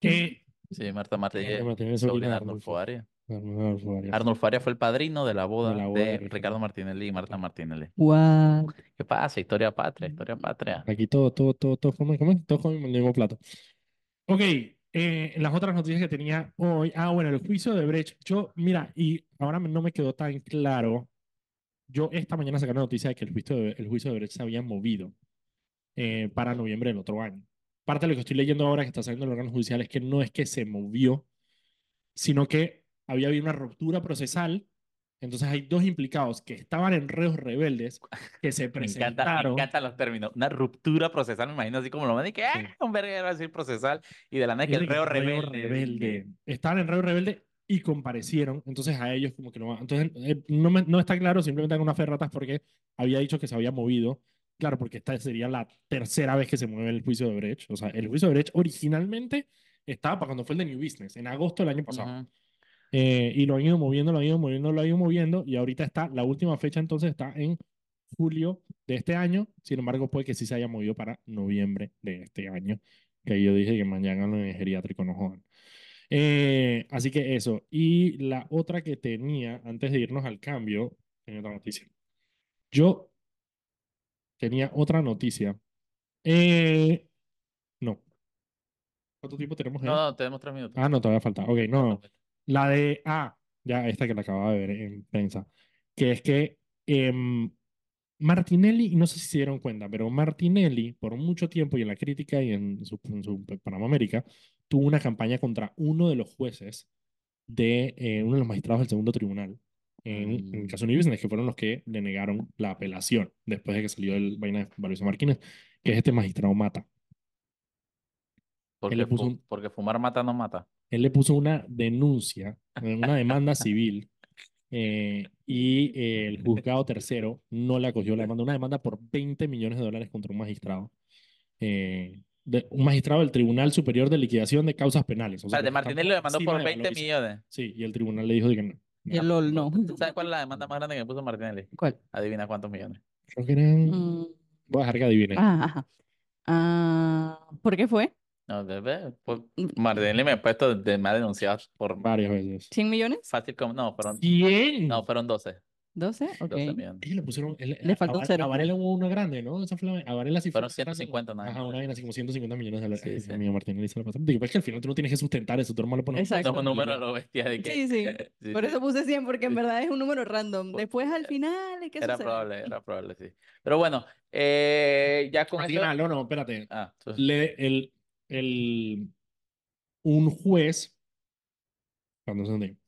Que Sí, Marta Martinelli es sobrina sobrina de Arnulfo Arnulfo. Arias. Arnulfo Arias. Arnulfo Arias fue el padrino de la boda la boda de de Ricardo. Ricardo Martinelli y Marta Martinelli. What? ¿Qué pasa? Historia patria, historia patria. Aquí todo, todo, todo, todo comen, comen, todos comen el mismo plato. Ok, eh, las otras noticias que tenía hoy. Ah, bueno, el juicio de Brecht. Yo, mira, y ahora no me quedó tan claro. Yo esta mañana sacaron la noticia de que el juicio de, el juicio de Brecht se había movido eh, para noviembre del otro año. Parte de lo que estoy leyendo ahora que está saliendo del órgano judicial es que no es que se movió, sino que había habido una ruptura procesal. Entonces hay dos implicados que estaban en reos rebeldes que se Me encanta, me presentaron. encantan los términos. Una ruptura procesal, me imagino así como lo y que Sí. ¡ah! un verguero va a decir procesal y de la nada que el reo reo rebelde. rebelde. Estaban en reo rebelde y comparecieron. Entonces a ellos como que no... Entonces eh, no, me- no está claro, simplemente hago una fe de ratas porque había dicho que se había movido. Claro, porque esta sería la tercera vez que se mueve el juicio de Brecht. O sea, el juicio de Brecht originalmente estaba para cuando fue el de New Business, en agosto del año pasado. Eh, y lo han ido moviendo, lo han ido moviendo, lo han ido moviendo. Y ahorita está, la última fecha entonces está en julio de este año. Sin embargo, puede que sí se haya movido para noviembre de este año. Que yo dije que mañana no es geriátrico, no jodan. Eh, así que eso. Y la otra que tenía, antes de irnos al cambio, tenía otra noticia. Yo tenía otra noticia. Eh, no. ¿Cuánto tiempo tenemos? eh? No, no, tenemos tres minutos. Ah, no, todavía falta. Ok, no, no. La de, ah, ya esta que la acababa de ver en prensa, que es que em, Martinelli, no sé si se dieron cuenta, pero Martinelli, por mucho tiempo y en la crítica y en su, en su Panamá América, tuvo una campaña contra uno de los jueces de eh, uno de los magistrados del segundo tribunal en, en el caso New Business, que fueron los que le negaron la apelación después de que salió el vaina de Mauricio Martínez, que es este magistrado Mata. Porque, le puso fu- un- porque fumar mata no mata. él le puso una denuncia, una demanda civil, eh, y eh, el juzgado tercero no le acogió la demanda, una demanda por 20 millones de dólares contra un magistrado, eh, de, un magistrado del Tribunal Superior de Liquidación de Causas Penales. O sea, está Martinelli lo demandó por de 20 Valois. millones. Sí, y el tribunal le dijo de que no. Y el LOL no. ¿Tú sabes cuál es la demanda más grande que me puso Martinelli? ¿Cuál? Adivina cuántos millones. Creo que eran... Mm, Voy a dejar que adivinen. ah, ajá. Ah, ¿por qué fue? No, de- pues. Martinelli me ha puesto de más denunciados por Varias veces. ¿100 millones? fácil como. No, fueron, ¿Quién? no, fueron 12. ¿12? 12 Ok. Ellos le pusieron... él- Le faltó a, un cero. A Varela hubo una grande, ¿no? Esa fue la, a Varela sí fue Fueron una grande. 150 nada Ajá, una vaina así como 150 millones de dólares. Sí, sí. Martinelli se la. Digo, es que al final tú no tienes que sustentar eso, tu hermano pone Exacto. Un número lo bestia de que. Sí, sí. Sí, Por sí. eso puse 100, porque en verdad es un número random. Después al final, ¿qué Era sucede? probable, era probable, sí. Pero bueno, eh, ya con Al eso. final, no, no, espérate. Ah, tú- Le, el, el, un juez, cuando se entiende,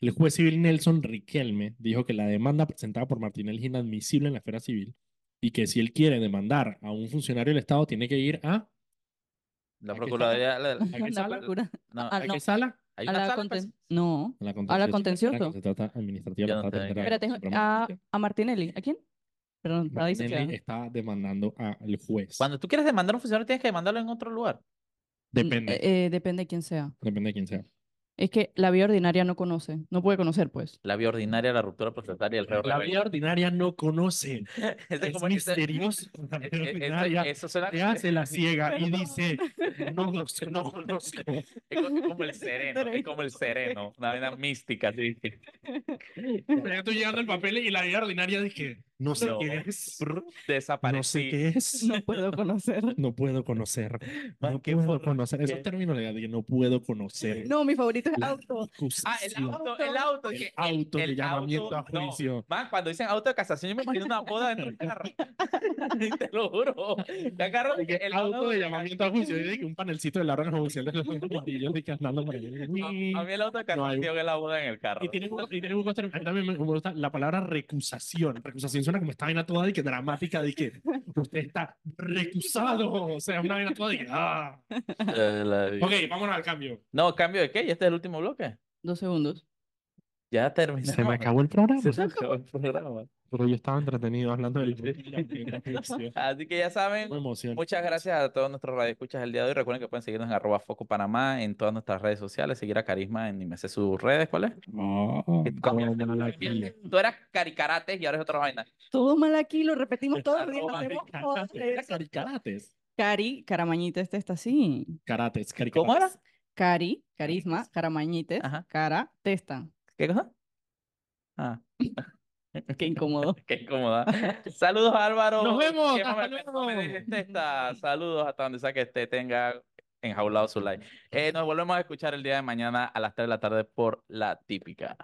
el juez civil Nelson Riquelme dijo que la demanda presentada por Martinelli es inadmisible en la esfera civil y que si él quiere demandar a un funcionario del Estado tiene que ir a, la ¿a Procuraduría. ¿A qué La sala? ¿a hay A una la sala, conten- pues. No. A la A contencioso. que se trata administrativa. No trata Espérate, a, a Martinelli. ¿A quién? Perdón, Martinelli está demandando al juez. Cuando tú quieres demandar a un funcionario, tienes que demandarlo en otro lugar. Depende, Eh, eh, depende de quién sea. depende de quién sea. Es que la vía ordinaria no conoce, no puede conocer, pues. La vía ordinaria, la ruptura placentaria y el reo La rebelde. vía ordinaria no conoce. Es como misterioso. La e- vía e- eso- ordinaria Eso suena se hace la ciega y dice, no lo sé, no conozco. es co- como el sereno, es como el sereno, una vaina mística, así. Ya estoy llegando el papel y la vía ordinaria dije, no sé No. qué es. No Desaparecí. sé qué es. No puedo conocer. No puedo conocer. Man, No qué puedo conocer. Esos qué- términos legales no puedo conocer. No, mi favorito es La auto. Ah, el auto, el auto. El que- auto de el llamamiento a auto- no, juicio. man, cuando dicen auto de casación, yo me imagino una boda en un carro. Te lo juro. De que el auto de llamamiento a juicio. Yo dije un panelcito de la orden judicial de los amarillos de que andando por ahí. A, a mí el auto de No hay- casación es la boda en el carro. Y tiene, un- y tiene un costo- a mí también me gusta la palabra recusación. Recusación suena como esta vaina toda de que dramática de que usted está recusado. O sea, una vaina toda de que ah. Ok, vámonos al cambio. No, cambio de qué? ¿Y este es el último bloque? Dos segundos. Ya terminamos. Se me acabó el programa. Se me acabó el programa. Pero yo estaba entretenido hablando del Así que ya saben. Muchas gracias a todos nuestros radioescuchas el día de hoy. Recuerden que pueden seguirnos en arroba Foco Panamá en todas nuestras redes sociales. Seguir a Carisma en me sé sus redes. ¿Cuál es? Oh, tú eras Caricarates y ahora es otra vaina. Todo mal aquí, lo repetimos todos los días. Cari- Carates. Cari, Caramañita, este está así. Carates, cari- ¿Cómo era? Cari, carisma, Caramañites, Ajá. cara, testa. ¿Qué cosa? Ah, Qué incómodo. qué incómoda. Saludos Álvaro. Nos vemos, hasta luego. testa. Saludos hasta donde sea que esté, tenga enjaulado su like. Eh, nos volvemos a escuchar el día de mañana a las 3 de la tarde por La Típica.